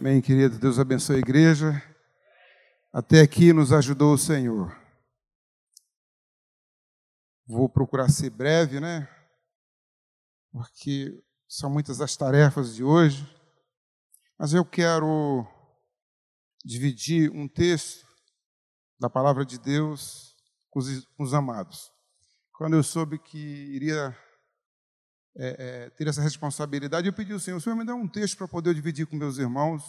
Amém, querido. Deus abençoe a igreja. Até aqui nos ajudou o Senhor. Vou procurar ser breve, né? Porque são muitas as tarefas de hoje. Mas eu quero dividir um texto da palavra de Deus com os, com os amados. Quando eu soube que iria é, é, ter essa responsabilidade, eu pedi ao Senhor, o Senhor me dá um texto para poder dividir com meus irmãos,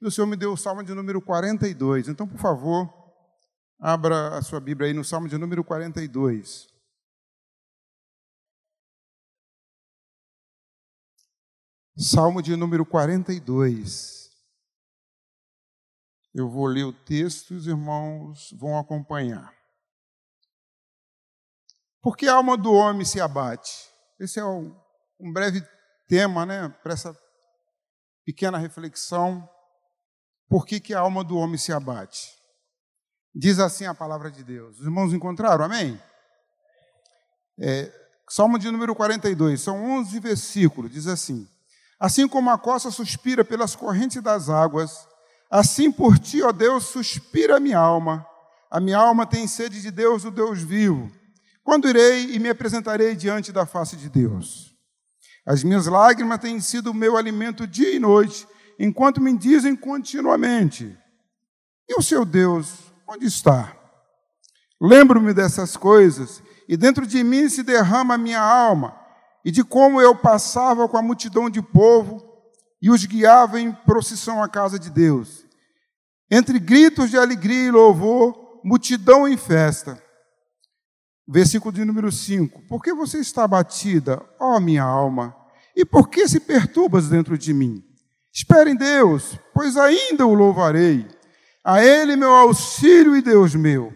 e o Senhor me deu o Salmo de número 42. Então, por favor, abra a sua Bíblia aí no Salmo de número 42. Salmo de número 42. Eu vou ler o texto e os irmãos vão acompanhar. Por que a alma do homem se abate? Esse é um, um breve tema, né, para essa pequena reflexão. Por que, que a alma do homem se abate? Diz assim a palavra de Deus. Os irmãos encontraram? Amém? É, Salmo de número 42, são 11 versículos, diz assim: Assim como a costa suspira pelas correntes das águas, assim por ti, ó Deus, suspira a minha alma. A minha alma tem sede de Deus, o Deus vivo. Quando irei e me apresentarei diante da face de Deus? As minhas lágrimas têm sido o meu alimento dia e noite, enquanto me dizem continuamente: E o seu Deus, onde está? Lembro-me dessas coisas, e dentro de mim se derrama a minha alma, e de como eu passava com a multidão de povo e os guiava em procissão à casa de Deus. Entre gritos de alegria e louvor, multidão em festa. Versículo de número 5: Por que você está abatida, ó minha alma? E por que se perturbas dentro de mim? Espere em Deus, pois ainda o louvarei. A Ele meu auxílio e Deus meu.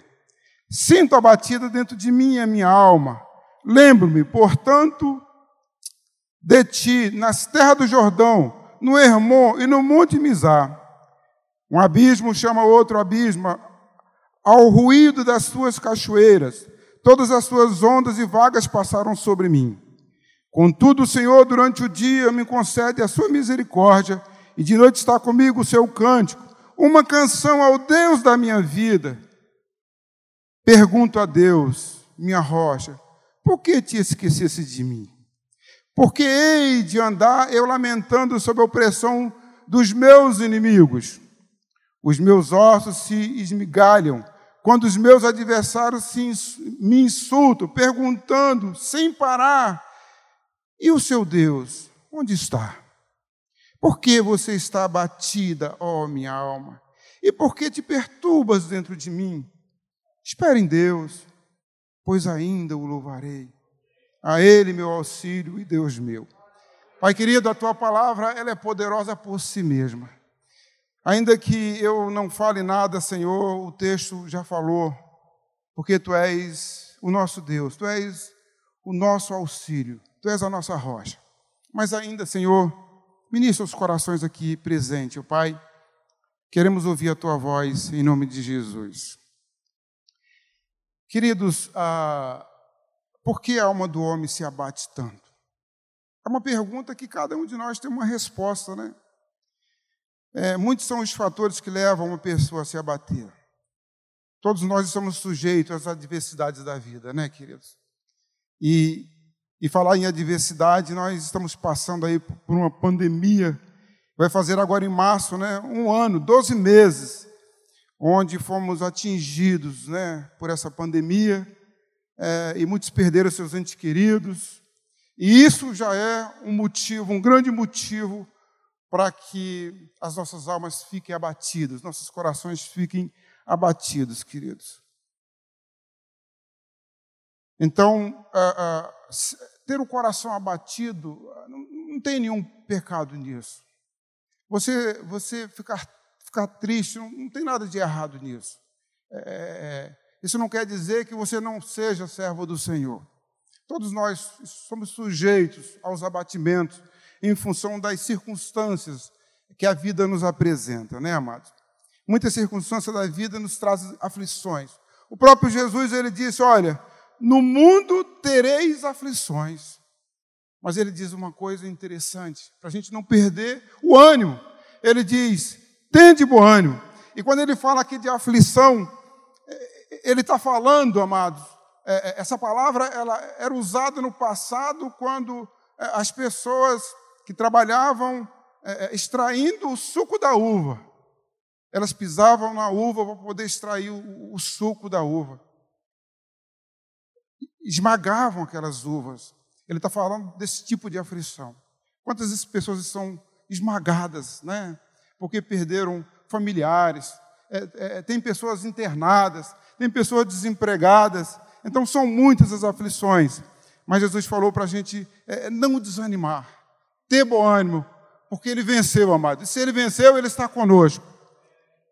Sinto abatida dentro de mim a minha alma. Lembro-me, portanto, de ti, nas terras do Jordão, no Hermon e no Monte Mizar. Um abismo chama outro abismo, ao ruído das suas cachoeiras todas as suas ondas e vagas passaram sobre mim. Contudo, o Senhor, durante o dia, me concede a sua misericórdia, e de noite está comigo o seu cântico, uma canção ao Deus da minha vida. Pergunto a Deus, minha rocha, por que te esquecesse de mim? Porque hei de andar eu lamentando sob a opressão dos meus inimigos. Os meus ossos se esmigalham quando os meus adversários me insultam, perguntando sem parar: e o seu Deus, onde está? Por que você está abatida, ó minha alma? E por que te perturbas dentro de mim? Espere em Deus, pois ainda o louvarei. A Ele meu auxílio e Deus meu. Pai querido, a tua palavra ela é poderosa por si mesma. Ainda que eu não fale nada, Senhor, o texto já falou, porque Tu és o nosso Deus, Tu és o nosso auxílio, Tu és a nossa rocha. Mas ainda, Senhor, ministra os corações aqui presentes, ó Pai. Queremos ouvir a Tua voz em nome de Jesus. Queridos, ah, por que a alma do homem se abate tanto? É uma pergunta que cada um de nós tem uma resposta, né? É, muitos são os fatores que levam uma pessoa a se abater. Todos nós estamos sujeitos às adversidades da vida, né, queridos? E, e falar em adversidade, nós estamos passando aí por uma pandemia. Vai fazer agora em março, né, um ano, 12 meses, onde fomos atingidos, né, por essa pandemia. É, e muitos perderam seus entes queridos. E isso já é um motivo, um grande motivo para que as nossas almas fiquem abatidas, nossos corações fiquem abatidos, queridos. Então, ter o coração abatido, não, tem nenhum pecado nisso. Você, você ficar, ficar triste, não, não tem nada de errado nisso. É, é, é, isso não quer dizer que você não seja servo do Senhor. Todos nós somos sujeitos aos abatimentos, em função das circunstâncias que a vida nos apresenta, né, amados? Muitas circunstâncias da vida nos trazem aflições. O próprio Jesus, ele disse, olha, no mundo tereis aflições. Mas ele diz uma coisa interessante, para a gente não perder o ânimo. ele diz: tende bom ânimo. E quando ele fala aqui de aflição, ele está falando, amados, é, é, essa palavra ela era usada no passado quando é, as pessoas que trabalhavam extraindo o suco da uva, elas pisavam na uva para poder extrair o, o suco da uva. Esmagavam aquelas uvas. Ele está falando desse tipo de aflição. Quantas pessoas são esmagadas, né? Porque perderam familiares, é, é, tem pessoas internadas, tem pessoas desempregadas. Então são muitas as aflições. Mas Jesus falou para a gente é, não desanimar, ter bom ânimo, porque ele venceu, amado. E se ele venceu, ele está conosco.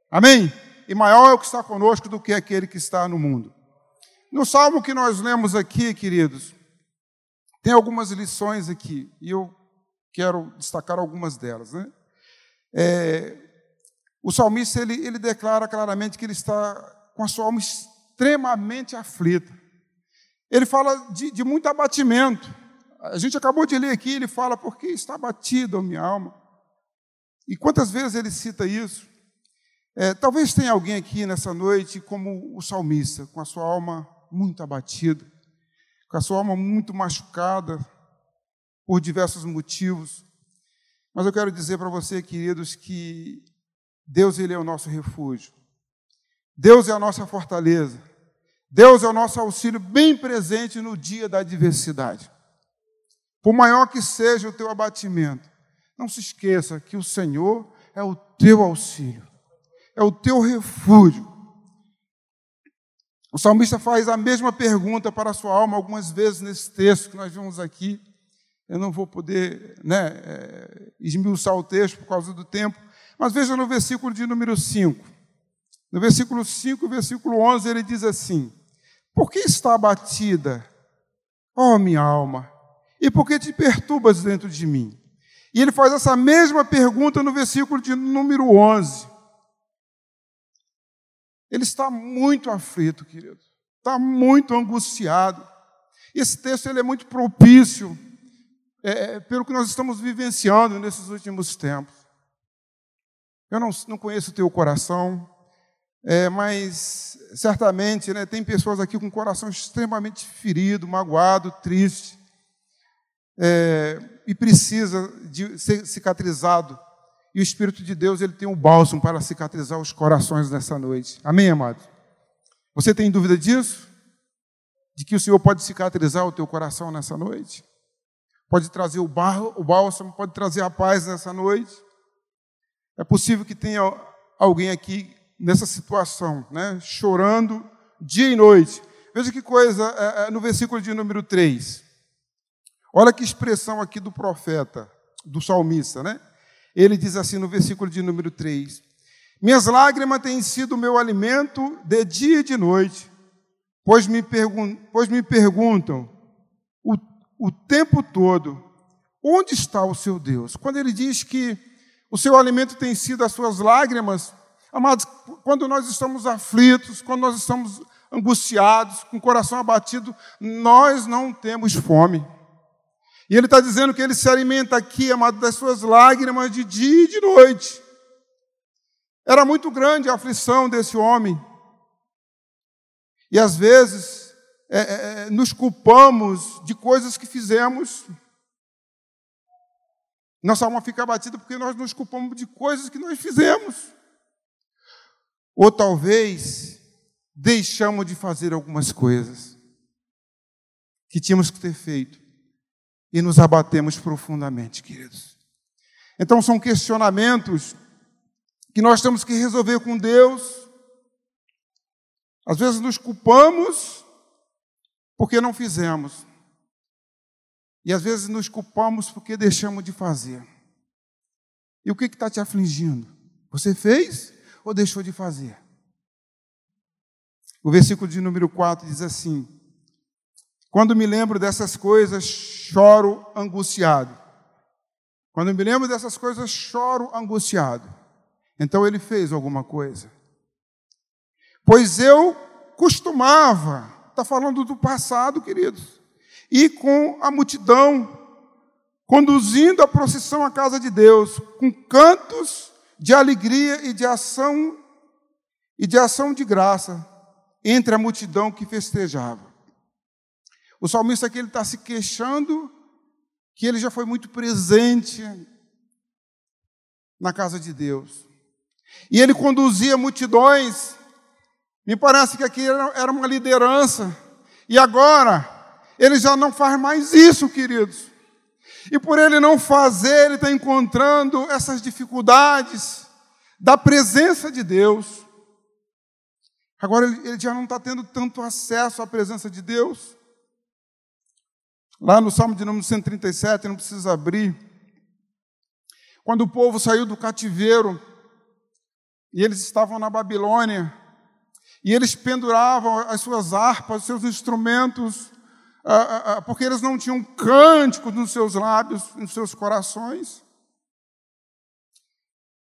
Amém? E maior é o que está conosco do que aquele que está no mundo. No salmo que nós lemos aqui, queridos, tem algumas lições aqui, e eu quero destacar algumas delas. Né? É, o salmista ele, ele declara claramente que ele está com a sua alma extremamente aflita. Ele fala de, de muito abatimento. A gente acabou de ler aqui, ele fala, porque está abatida a minha alma. E quantas vezes ele cita isso? É, talvez tenha alguém aqui nessa noite, como o salmista, com a sua alma muito abatida, com a sua alma muito machucada, por diversos motivos. Mas eu quero dizer para você, queridos, que Deus ele é o nosso refúgio. Deus é a nossa fortaleza. Deus é o nosso auxílio bem presente no dia da adversidade. Por maior que seja o teu abatimento, não se esqueça que o Senhor é o teu auxílio, é o teu refúgio. O salmista faz a mesma pergunta para a sua alma algumas vezes nesse texto que nós vimos aqui. Eu não vou poder né, é, esmiuçar o texto por causa do tempo, mas veja no versículo de número 5. No versículo 5 versículo 11, ele diz assim: Por que está abatida, ó minha alma? E por que te perturbas dentro de mim? E ele faz essa mesma pergunta no versículo de número 11. Ele está muito aflito, querido. Está muito angustiado. Esse texto ele é muito propício é, é, pelo que nós estamos vivenciando nesses últimos tempos. Eu não, não conheço o teu coração, é, mas certamente né, tem pessoas aqui com o coração extremamente ferido, magoado, triste, é, e precisa de ser cicatrizado. E o Espírito de Deus ele tem um bálsamo para cicatrizar os corações nessa noite. Amém, amado? Você tem dúvida disso? De que o Senhor pode cicatrizar o teu coração nessa noite? Pode trazer o, o bálsamo, pode trazer a paz nessa noite? É possível que tenha alguém aqui nessa situação, né? chorando dia e noite. Veja que coisa é, é, no versículo de número 3. Olha que expressão aqui do profeta, do salmista, né? Ele diz assim no versículo de número 3: Minhas lágrimas têm sido meu alimento de dia e de noite, pois me, pergun pois me perguntam o, o tempo todo: onde está o seu Deus? Quando ele diz que o seu alimento tem sido as suas lágrimas, Amados, quando nós estamos aflitos, quando nós estamos angustiados, com o coração abatido, nós não temos fome. E ele está dizendo que ele se alimenta aqui, amado, das suas lágrimas de dia e de noite. Era muito grande a aflição desse homem. E às vezes é, é, é nos culpamos de coisas que fizemos. Nossa alma fica abatida porque nós nos culpamos de coisas que nós fizemos. Ou talvez deixamos de fazer algumas coisas que tínhamos que ter feito e nos abatemos profundamente, queridos. Então são questionamentos que nós temos que resolver com Deus. Às vezes nos culpamos porque não fizemos. E às vezes nos culpamos porque deixamos de fazer. E o que está te afligindo? Você fez? ou deixou de fazer? O versículo de número 4 diz assim: Quando me lembro dessas coisas, choro angustiado. Quando me lembro dessas coisas, choro angustiado. Então ele fez alguma coisa. Pois eu costumava, está falando do passado, queridos, ir com a multidão, conduzindo a procissão à casa de Deus, com cantos de alegria e de ação e de ação de graça entre a multidão que festejava. O salmista aqui está se queixando que ele já foi muito presente na casa de Deus. E ele conduzia multidões. Me parece que aqui era uma liderança. E agora, ele já não faz mais isso, queridos. E por ele não fazer, ele está encontrando essas dificuldades da presença de Deus. Agora ele já não está tendo tanto acesso à presença de Deus. Lá no Salmo de número 137, não precisa abrir. Quando o povo saiu do cativeiro, e eles estavam na Babilônia, e eles penduravam as suas harpas, os seus instrumentos, ah, ah, ah, porque eles não tinham cânticos nos seus lábios, nos seus corações.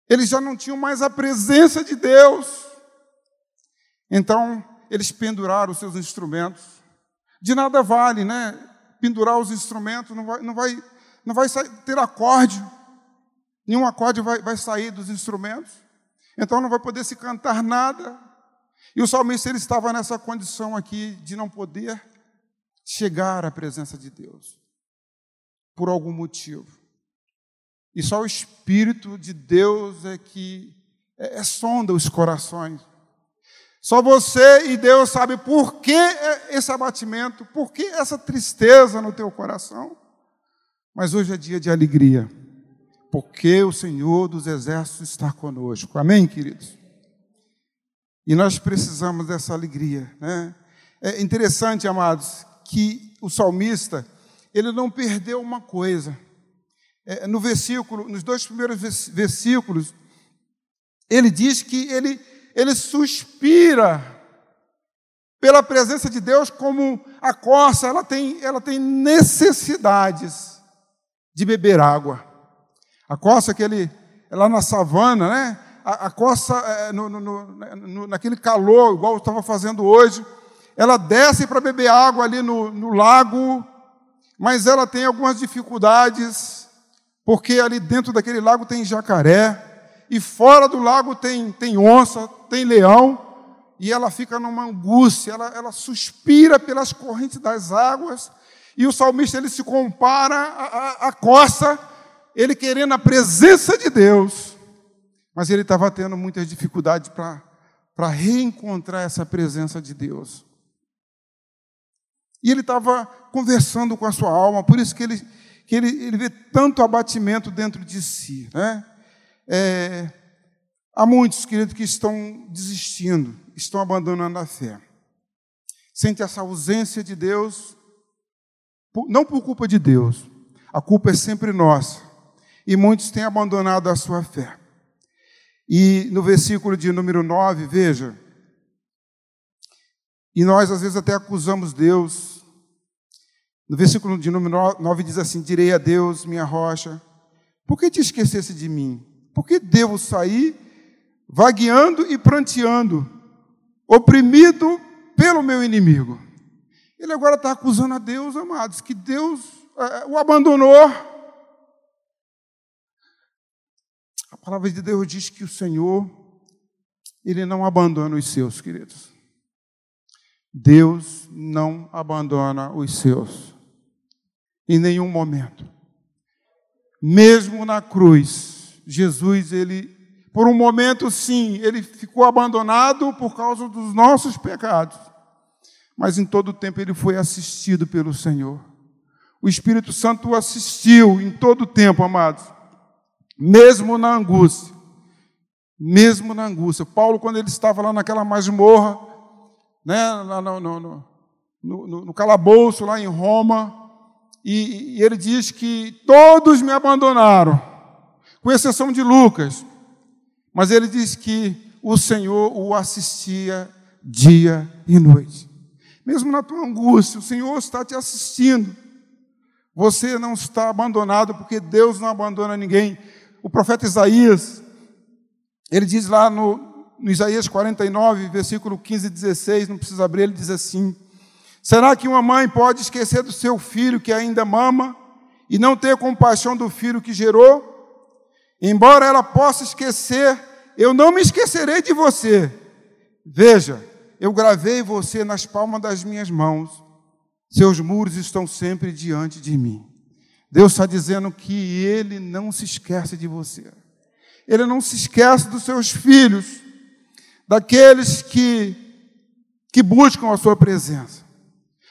Eles já não tinham mais a presença de Deus. Então, eles penduraram os seus instrumentos. De nada vale, né? Pendurar os instrumentos, não vai, não vai, não vai sair, ter acorde. Nenhum acorde vai, vai sair dos instrumentos. Então não vai poder se cantar nada. E o salmista ele estava nessa condição aqui de não poder chegar à presença de Deus. Por algum motivo. E só o Espírito de Deus é que é, é sonda os corações. Só você e Deus sabe por que esse abatimento, por que essa tristeza no teu coração. Mas hoje é dia de alegria, porque o Senhor dos Exércitos está conosco. Amém, queridos? E nós precisamos dessa alegria, né? É interessante, amados, que o salmista ele não perdeu uma coisa. É, no versículo, nos dois primeiros versículos, ele diz que ele ele suspira pela presença de Deus como a corça, ela tem, ela tem necessidades de beber água. A corça que ele, lá na savana, né? A, a corça, é, no, no, no, naquele calor, igual eu estava fazendo hoje, ela desce para beber água ali no lago, mas ela tem algumas dificuldades, porque ali dentro daquele lago tem jacaré, e fora do lago tem, tem onça, tem leão, e ela fica numa angústia, ela, ela suspira pelas correntes das águas, e o salmista ele se compara à costa, ele querendo a presença de Deus, mas ele estava tendo muitas dificuldades para reencontrar essa presença de Deus. E ele estava conversando com a sua alma, por isso que ele, que ele, ele vê tanto abatimento dentro de si. Né? É, há muitos, queridos, que estão desistindo, estão abandonando a fé. Sente essa ausência de Deus, não por culpa de Deus, a culpa é sempre nossa. E muitos têm abandonado a sua fé. E no versículo de número 9, veja, e nós às vezes até acusamos Deus. No versículo de número 9 diz assim: Direi a Deus, minha rocha, por que te esquecesse de mim? Porque devo sair vagueando e pranteando, oprimido pelo meu inimigo. Ele agora está acusando a Deus, amados, que Deus é, o abandonou. A palavra de Deus diz que o Senhor, Ele não abandona os seus, queridos. Deus não abandona os seus, em nenhum momento. Mesmo na cruz, Jesus, ele, por um momento, sim, ele ficou abandonado por causa dos nossos pecados, mas em todo o tempo ele foi assistido pelo Senhor. O Espírito Santo assistiu em todo o tempo, amados, mesmo na angústia. Mesmo na angústia. Paulo, quando ele estava lá naquela masmorra, né, no, no, no, no, no calabouço lá em Roma, e, e ele diz que todos me abandonaram com exceção de Lucas. Mas ele diz que o Senhor o assistia dia e noite. Mesmo na tua angústia, o Senhor está te assistindo. Você não está abandonado, porque Deus não abandona ninguém. O profeta Isaías, ele diz lá no, no Isaías 49, versículo 15 e 16, não precisa abrir, ele diz assim: Será que uma mãe pode esquecer do seu filho que ainda mama e não ter compaixão do filho que gerou? Embora ela possa esquecer, eu não me esquecerei de você. Veja, eu gravei você nas palmas das minhas mãos. Seus muros estão sempre diante de mim. Deus está dizendo que Ele não se esquece de você. Ele não se esquece dos seus filhos, daqueles que, que buscam a sua presença.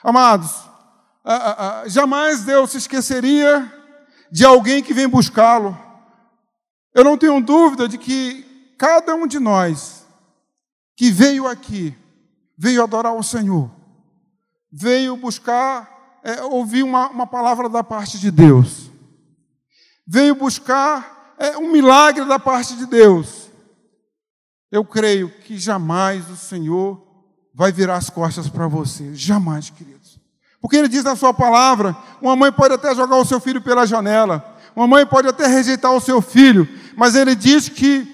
Amados, jamais Deus se esqueceria de alguém que vem buscá-lo. Eu não tenho dúvida de que cada um de nós que veio aqui, veio adorar o Senhor, veio buscar, é, ouvir uma, uma palavra da parte de Deus, veio buscar é, um milagre da parte de Deus. Eu creio que jamais o Senhor vai virar as costas para você, jamais, queridos. Porque Ele diz na Sua palavra: uma mãe pode até jogar o seu filho pela janela, uma mãe pode até rejeitar o seu filho, mas Ele diz que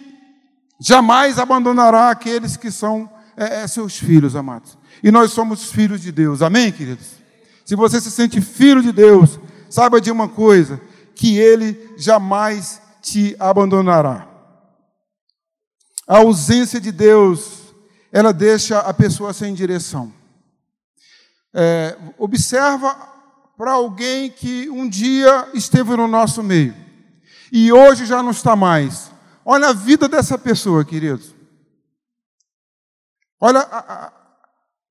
jamais abandonará aqueles que são é, é, seus filhos, amados. E nós somos filhos de Deus, amém, queridos? Se você se sente filho de Deus, saiba de uma coisa: que Ele jamais te abandonará. A ausência de Deus, ela deixa a pessoa sem direção. É, observa para alguém que um dia esteve no nosso meio e hoje já não está mais. Olha a vida dessa pessoa, queridos. Olha, a, a,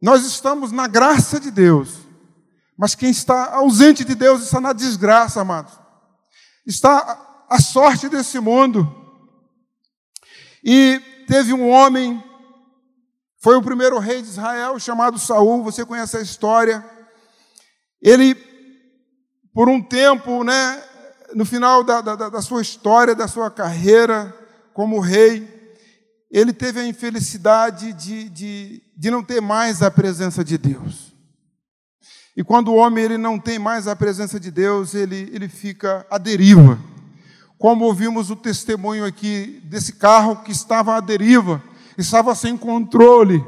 nós estamos na graça de Deus, mas quem está ausente de Deus está na desgraça, amados. Está a sorte desse mundo. E teve um homem, foi o primeiro rei de Israel, chamado Saul, você conhece a história. Ele, por um tempo, né, no final da, da, da sua história, da sua carreira como rei, ele teve a infelicidade de, de, de não ter mais a presença de Deus. E quando o homem ele não tem mais a presença de Deus, ele, ele fica à deriva. Como ouvimos o testemunho aqui desse carro que estava à deriva, estava sem controle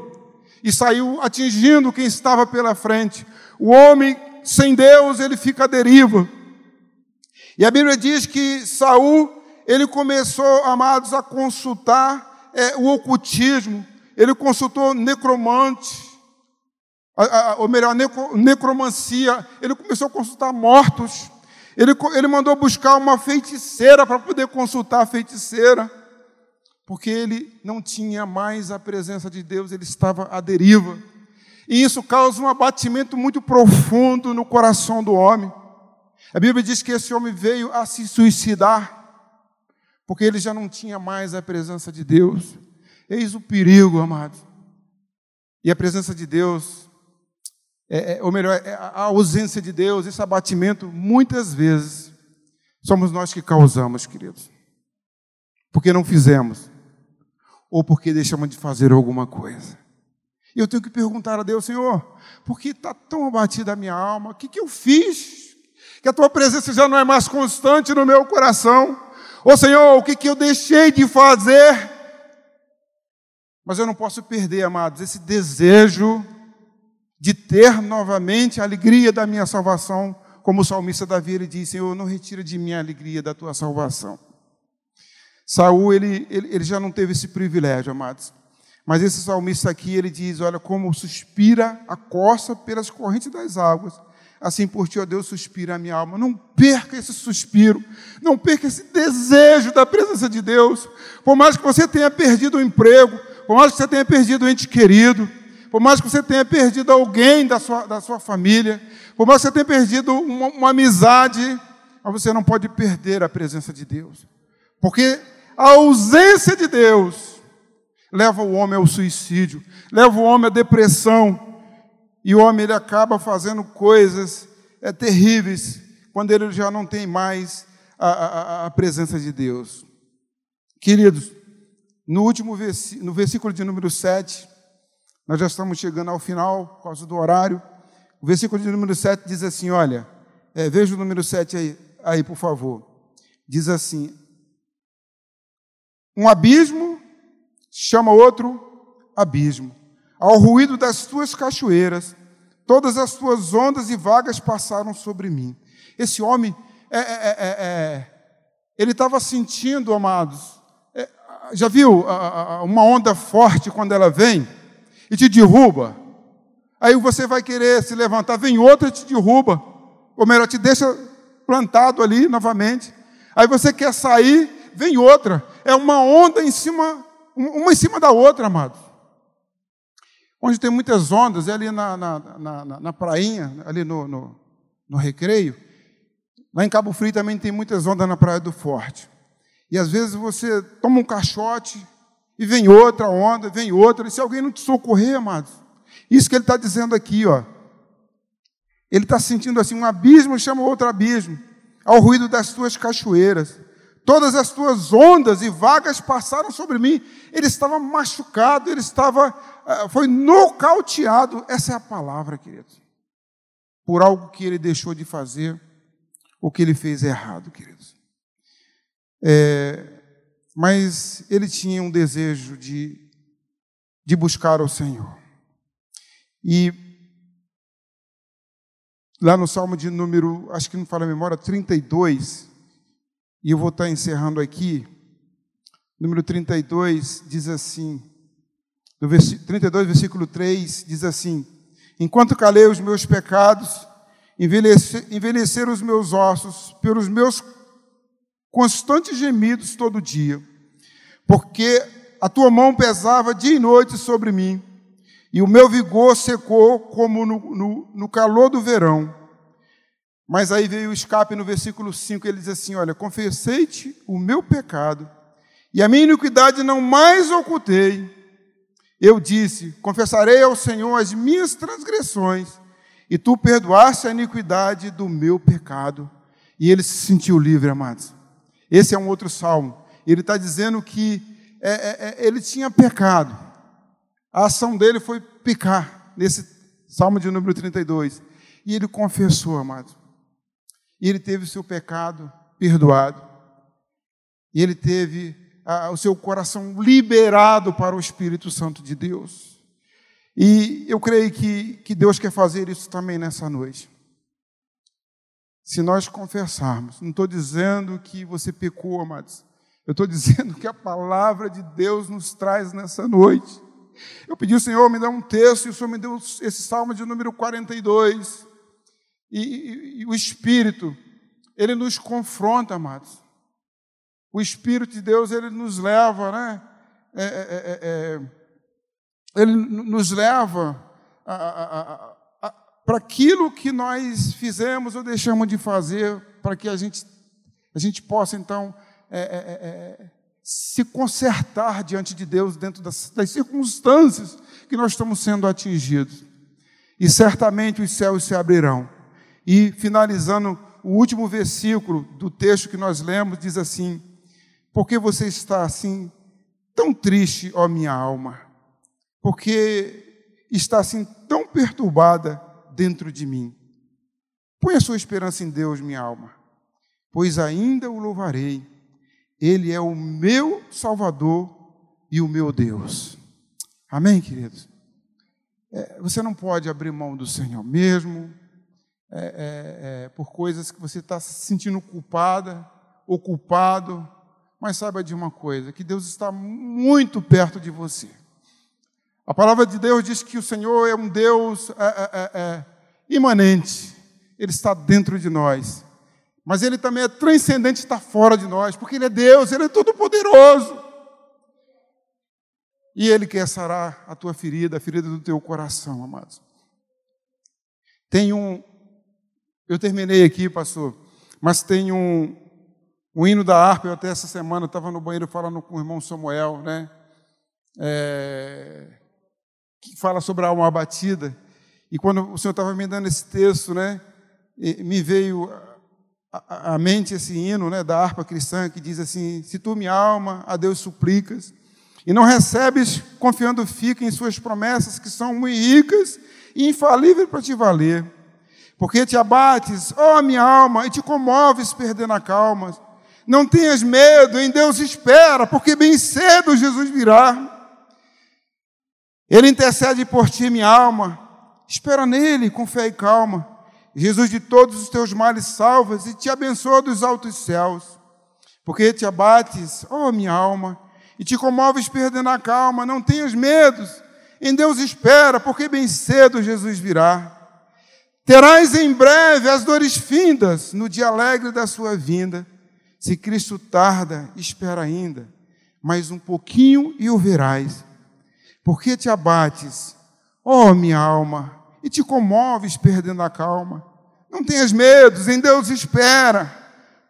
e saiu atingindo quem estava pela frente. O homem sem Deus, ele fica à deriva. E a Bíblia diz que Saul, ele começou, amados, a consultar é, o ocultismo, ele consultou necromante, a, a, ou melhor, necro, necromancia, ele começou a consultar mortos, ele, ele mandou buscar uma feiticeira para poder consultar a feiticeira, porque ele não tinha mais a presença de Deus, ele estava à deriva. E isso causa um abatimento muito profundo no coração do homem. A Bíblia diz que esse homem veio a se suicidar, porque ele já não tinha mais a presença de Deus. Eis o perigo, amados. E a presença de Deus, é, é, ou melhor, é a ausência de Deus, esse abatimento, muitas vezes, somos nós que causamos, queridos. Porque não fizemos, ou porque deixamos de fazer alguma coisa. E eu tenho que perguntar a Deus, Senhor, por que está tão abatida a minha alma? O que, que eu fiz? que a tua presença já não é mais constante no meu coração. Ô Senhor, o que, que eu deixei de fazer? Mas eu não posso perder, amados, esse desejo de ter novamente a alegria da minha salvação, como o salmista Davi ele diz: Senhor, não retira de mim a alegria da tua salvação. Saul ele, ele, ele já não teve esse privilégio, amados. Mas esse salmista aqui, ele diz: Olha, como suspira a costa pelas correntes das águas, assim por ti, ó Deus, suspira a minha alma. Não perca esse suspiro, não perca esse desejo da presença de Deus. Por mais que você tenha perdido o emprego, por mais que você tenha perdido o ente querido, por mais que você tenha perdido alguém da sua, da sua família, por mais que você tenha perdido uma, uma amizade, mas você não pode perder a presença de Deus. Porque a ausência de Deus leva o homem ao suicídio, leva o homem à depressão, e o homem ele acaba fazendo coisas é, terríveis quando ele já não tem mais a, a, a presença de Deus. Queridos, no último versículo, no versículo de número 7, nós já estamos chegando ao final, por causa do horário. O versículo de número 7 diz assim: olha, é, veja o número 7 aí, aí, por favor. Diz assim: um abismo chama outro abismo. Ao ruído das tuas cachoeiras, Todas as tuas ondas e vagas passaram sobre mim. Esse homem, é, é, é, ele estava sentindo, amados, é, já viu uma onda forte quando ela vem e te derruba? Aí você vai querer se levantar, vem outra e te derruba, ou melhor, te deixa plantado ali novamente. Aí você quer sair, vem outra. É uma onda em cima, uma em cima da outra, amados. Onde tem muitas ondas, é ali na, na, na, na prainha, ali no, no, no recreio. Lá em Cabo Frio também tem muitas ondas na Praia do Forte. E às vezes você toma um caixote e vem outra onda, vem outra. E se alguém não te socorrer, amados, isso que ele está dizendo aqui, ó. Ele está sentindo assim: um abismo chama outro abismo, ao ruído das tuas cachoeiras. Todas as tuas ondas e vagas passaram sobre mim. Ele estava machucado, ele estava, ah, foi nocauteado. Essa é a palavra, queridos. Por algo que ele deixou de fazer, o que ele fez errado, queridos. É, mas ele tinha um desejo de, de buscar o Senhor. E lá no Salmo de número, acho que não fala a memória, 32, e eu vou estar encerrando aqui. Número 32 diz assim, do 32, versículo 3, diz assim: Enquanto calei os meus pecados, envelheceram os meus ossos pelos meus constantes gemidos todo dia, porque a tua mão pesava dia e noite sobre mim, e o meu vigor secou como no, no, no calor do verão. Mas aí veio o escape no versículo 5, ele diz assim: Olha, confessei-te o meu pecado, e a minha iniquidade não mais ocultei. Eu disse: Confessarei ao Senhor as minhas transgressões, e tu perdoaste a iniquidade do meu pecado. E ele se sentiu livre, amados. Esse é um outro salmo. Ele está dizendo que é, é, é, ele tinha pecado. A ação dele foi pecar, nesse salmo de número 32. E ele confessou, amados. E ele teve o seu pecado perdoado. E ele teve o seu coração liberado para o Espírito Santo de Deus. E eu creio que, que Deus quer fazer isso também nessa noite. Se nós confessarmos, não estou dizendo que você pecou, amados. Eu estou dizendo que a palavra de Deus nos traz nessa noite. Eu pedi ao Senhor, me dá um texto, e o Senhor me deu esse salmo de número 42. E, e, e o Espírito, ele nos confronta, amados. O Espírito de Deus, ele nos leva, né? É, é, é, é ele nos leva para aquilo que nós fizemos ou deixamos de fazer, para que a gente, a gente possa, então, é, é, é, se consertar diante de Deus dentro das, das circunstâncias que nós estamos sendo atingidos. E certamente os céus se abrirão e finalizando o último versículo do texto que nós lemos, diz assim: Por que você está assim tão triste, ó minha alma? Porque está assim tão perturbada dentro de mim? Põe a sua esperança em Deus, minha alma, pois ainda o louvarei. Ele é o meu Salvador e o meu Deus. Amém, queridos? É, você não pode abrir mão do Senhor mesmo é, é, é, por coisas que você está se sentindo culpada ou culpado, mas saiba de uma coisa: que Deus está muito perto de você. A palavra de Deus diz que o Senhor é um Deus é, é, é, imanente, Ele está dentro de nós, mas Ele também é transcendente, está fora de nós, porque Ele é Deus, Ele é todo-poderoso. E Ele quer sarar a tua ferida, a ferida do teu coração, amados. Tem um, eu terminei aqui, pastor, mas tem um, um hino da harpa. Eu até essa semana estava no banheiro falando com o irmão Samuel, né? É, que fala sobre a alma abatida. E quando o senhor estava me dando esse texto, né? Me veio à mente esse hino né, da harpa cristã que diz assim: Se tu, minha alma, a Deus suplicas, e não recebes, confiando fica em suas promessas que são muito ricas e infalíveis para te valer porque te abates, ó oh, minha alma, e te comoves perdendo a calma. Não tenhas medo, em Deus espera, porque bem cedo Jesus virá. Ele intercede por ti, minha alma. Espera nele com fé e calma. Jesus de todos os teus males salvas e te abençoa dos altos céus. Porque te abates, ó oh, minha alma, e te comoves perdendo a calma, não tenhas medos. Em Deus espera, porque bem cedo Jesus virá. Terás em breve as dores findas no dia alegre da sua vinda. Se Cristo tarda, espera ainda, mais um pouquinho e o verás. Porque te abates, ó minha alma, e te comoves perdendo a calma. Não tenhas medos, em Deus espera,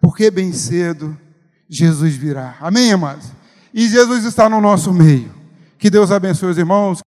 porque bem cedo Jesus virá. Amém, amados? E Jesus está no nosso meio. Que Deus abençoe os irmãos.